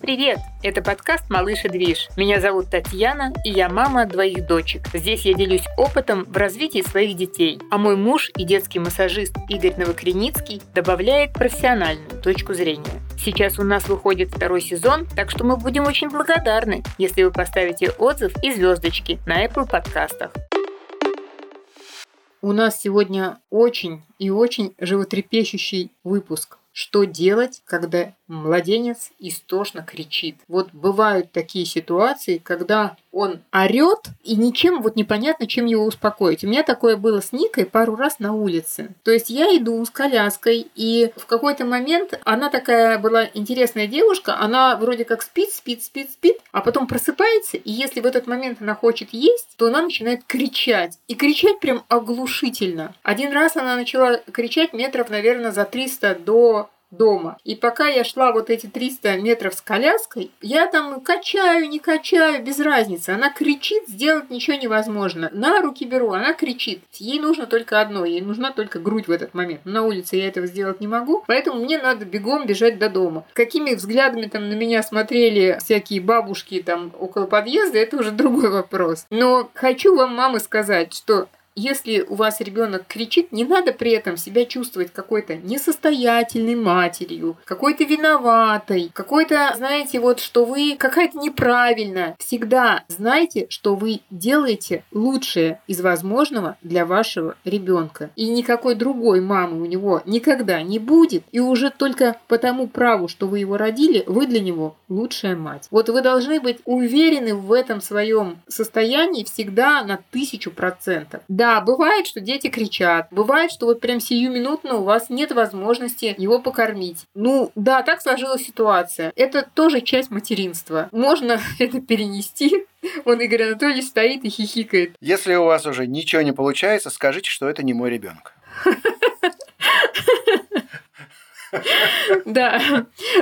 привет! Это подкаст «Малыш и движ». Меня зовут Татьяна, и я мама двоих дочек. Здесь я делюсь опытом в развитии своих детей. А мой муж и детский массажист Игорь Новокреницкий добавляет профессиональную точку зрения. Сейчас у нас выходит второй сезон, так что мы будем очень благодарны, если вы поставите отзыв и звездочки на Apple подкастах. У нас сегодня очень и очень животрепещущий выпуск. Что делать, когда младенец истошно кричит? Вот бывают такие ситуации, когда он орет, и ничем вот непонятно, чем его успокоить. У меня такое было с Никой пару раз на улице. То есть я иду с коляской, и в какой-то момент она такая была интересная девушка, она вроде как спит, спит, спит, спит, а потом просыпается, и если в этот момент она хочет есть, то она начинает кричать. И кричать прям оглушительно. Один раз она начала кричать метров, наверное, за 300 до дома. И пока я шла вот эти 300 метров с коляской, я там качаю, не качаю, без разницы. Она кричит, сделать ничего невозможно. На руки беру, она кричит. Ей нужно только одно, ей нужна только грудь в этот момент. На улице я этого сделать не могу, поэтому мне надо бегом бежать до дома. Какими взглядами там на меня смотрели всякие бабушки там около подъезда, это уже другой вопрос. Но хочу вам, мамы, сказать, что если у вас ребенок кричит, не надо при этом себя чувствовать какой-то несостоятельной матерью, какой-то виноватой, какой-то, знаете, вот что вы какая-то неправильная. Всегда знайте, что вы делаете лучшее из возможного для вашего ребенка. И никакой другой мамы у него никогда не будет. И уже только по тому праву, что вы его родили, вы для него лучшая мать. Вот вы должны быть уверены в этом своем состоянии всегда на тысячу процентов. Да, бывает, что дети кричат. Бывает, что вот прям сиюминутно у вас нет возможности его покормить. Ну, да, так сложилась ситуация. Это тоже часть материнства. Можно это перенести. Он, Игорь Анатольевич, стоит и хихикает. Если у вас уже ничего не получается, скажите, что это не мой ребенок. Да.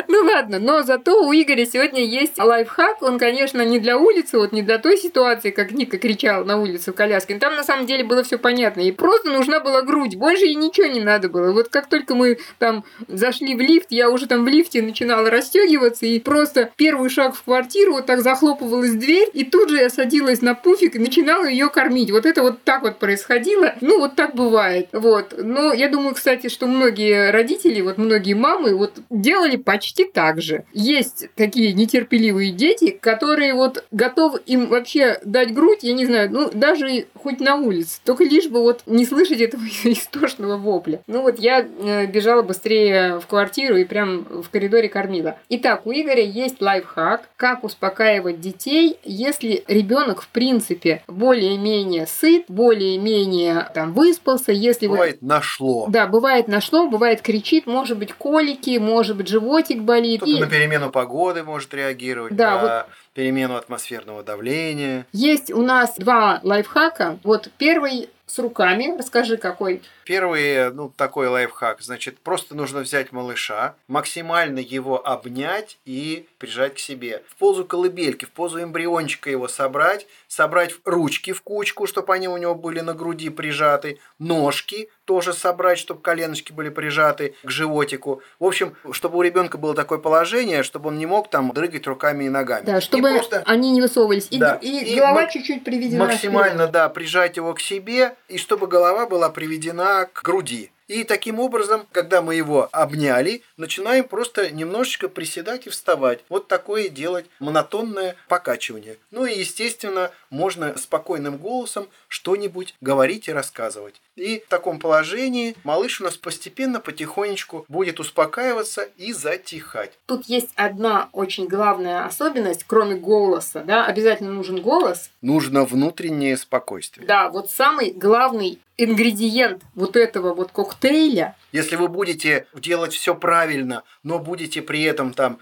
Ну ладно, но зато у Игоря сегодня есть лайфхак. Он, конечно, не для улицы, вот не для той ситуации, как Ника кричал на улице в коляске. Там на самом деле было все понятно. И просто нужна была грудь. Больше ей ничего не надо было. Вот как только мы там зашли в лифт, я уже там в лифте начинала расстегиваться и просто первый шаг в квартиру, вот так захлопывалась дверь, и тут же я садилась на пуфик и начинала ее кормить. Вот это вот так вот происходило. Ну, вот так бывает. Вот. Но я думаю, кстати, что многие родители, вот многие многие мамы вот делали почти так же. Есть такие нетерпеливые дети, которые вот готовы им вообще дать грудь, я не знаю, ну даже хоть на улице, только лишь бы вот не слышать этого истошного вопля. Ну вот я э, бежала быстрее в квартиру и прям в коридоре кормила. Итак, у Игоря есть лайфхак, как успокаивать детей, если ребенок в принципе более-менее сыт, более-менее там выспался, если бывает вот... нашло. Да, бывает нашло, бывает кричит, может быть колики, может быть, животик болит. Кто-то и... на перемену погоды может реагировать, да, на вот... перемену атмосферного давления. Есть у нас два лайфхака. Вот первый с руками. Расскажи, какой. Первый, ну, такой лайфхак. Значит, просто нужно взять малыша, максимально его обнять и прижать к себе. В позу колыбельки, в позу эмбриончика его собрать, собрать ручки в кучку, чтобы они у него были на груди прижаты, ножки тоже собрать, чтобы коленочки были прижаты к животику. В общем, чтобы у ребенка было такое положение, чтобы он не мог там дрыгать руками и ногами. Да, чтобы просто... они не высовывались. И, да. и, и голова чуть-чуть приведена. Максимально, вперед. да, прижать его к себе, и чтобы голова была приведена к груди. И таким образом, когда мы его обняли, начинаем просто немножечко приседать и вставать. Вот такое делать монотонное покачивание. Ну и, естественно, можно спокойным голосом что-нибудь говорить и рассказывать. И в таком положении малыш у нас постепенно, потихонечку будет успокаиваться и затихать. Тут есть одна очень главная особенность, кроме голоса, да, обязательно нужен голос. Нужно внутреннее спокойствие. Да, вот самый главный ингредиент вот этого вот коктейля. Если вы будете делать все правильно, но будете при этом там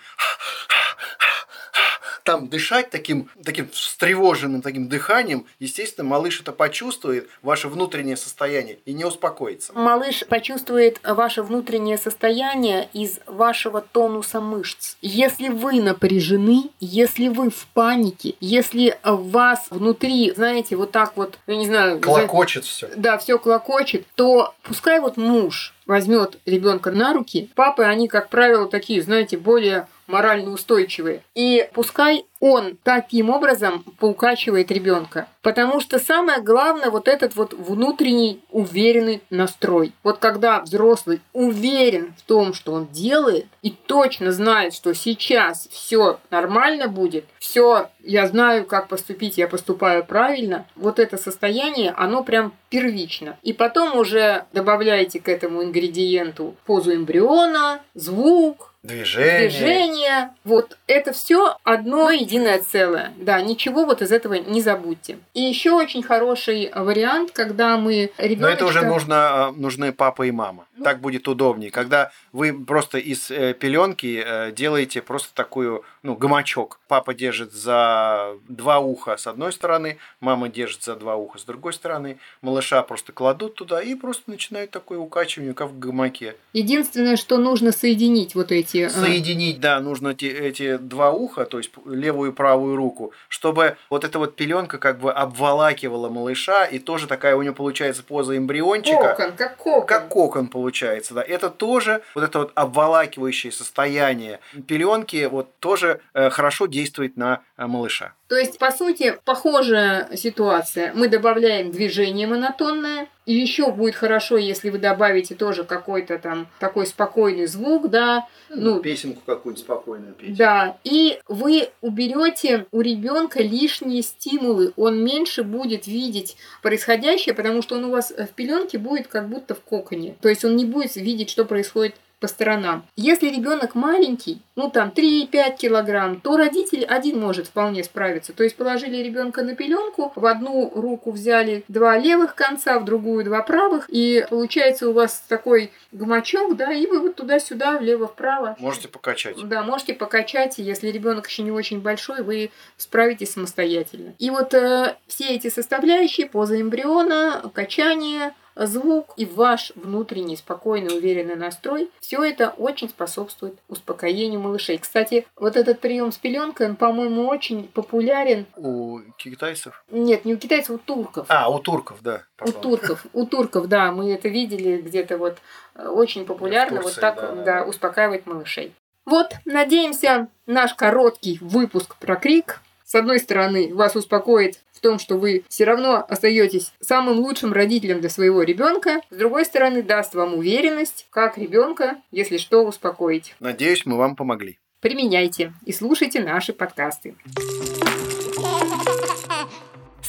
там дышать таким, таким встревоженным таким дыханием, естественно, малыш это почувствует, ваше внутреннее состояние, и не успокоится. Малыш почувствует ваше внутреннее состояние из вашего тонуса мышц. Если вы напряжены, если вы в панике, если вас внутри, знаете, вот так вот, я не знаю... Клокочет все. Да, все клокочет, то пускай вот муж возьмет ребенка на руки, папы, они, как правило, такие, знаете, более морально устойчивые. И пускай он таким образом поукачивает ребенка. Потому что самое главное вот этот вот внутренний уверенный настрой. Вот когда взрослый уверен в том, что он делает, и точно знает, что сейчас все нормально будет, все, я знаю, как поступить, я поступаю правильно, вот это состояние, оно прям первично. И потом уже добавляете к этому ингредиенту позу эмбриона, звук, Движение. движение. Вот это все одно единое целое. Да, ничего вот из этого не забудьте. И еще очень хороший вариант, когда мы ребеночка... Но это уже нужно, э, нужны папа и мама. Ну. Так будет удобнее. Когда вы просто из э, пеленки э, делаете просто такую, ну, гамачок. Папа держит за два уха с одной стороны, мама держит за два уха с другой стороны. Малыша просто кладут туда и просто начинают такое укачивание, как в гамаке. Единственное, что нужно соединить вот эти... э, Соединить, да, нужно эти, эти два уха, то есть левую и правую руку, чтобы вот эта вот пеленка как бы обволакивала малыша, и тоже такая у него получается поза эмбриончика. Кокон, как кокон. Как кокон получается, да. Это тоже вот это вот обволакивающее состояние пеленки вот тоже э, хорошо действует на э, малыша. То есть, по сути, похожая ситуация. Мы добавляем движение монотонное. И еще будет хорошо, если вы добавите тоже какой-то там такой спокойный звук, да, ну, песенку какую-нибудь спокойную петь. Да, и вы уберете у ребенка лишние стимулы, он меньше будет видеть происходящее, потому что он у вас в пеленке будет как будто в коконе. То есть он не будет видеть, что происходит по сторонам. Если ребенок маленький, ну там 3-5 килограмм, то родитель один может вполне справиться. То есть положили ребенка на пеленку, в одну руку взяли два левых конца, в другую два правых, и получается у вас такой гамачок, да, и вы вот туда-сюда, влево-вправо. Можете покачать. Да, можете покачать, если ребенок еще не очень большой, вы справитесь самостоятельно. И вот э, все эти составляющие, поза эмбриона, качание, звук и ваш внутренний спокойный, уверенный настрой, все это очень способствует успокоению малышей. Кстати, вот этот прием с пеленкой, он, по-моему, очень популярен. У китайцев? Нет, не у китайцев, у турков. А, у турков, да. У турков, у турков, да, мы это видели где-то вот э, очень популярно Турции, вот так, да, да, да. успокаивать малышей. Вот, надеемся, наш короткий выпуск про крик с одной стороны, вас успокоит в том, что вы все равно остаетесь самым лучшим родителем для своего ребенка, с другой стороны, даст вам уверенность, как ребенка, если что, успокоить. Надеюсь, мы вам помогли. Применяйте и слушайте наши подкасты.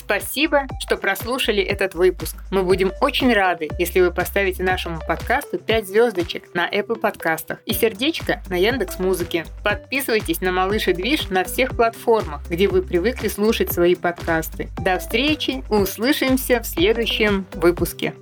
Спасибо, что прослушали этот выпуск. Мы будем очень рады, если вы поставите нашему подкасту 5 звездочек на Apple подкастах и сердечко на Яндекс Музыке. Подписывайтесь на Малыш и Движ на всех платформах, где вы привыкли слушать свои подкасты. До встречи, услышимся в следующем выпуске.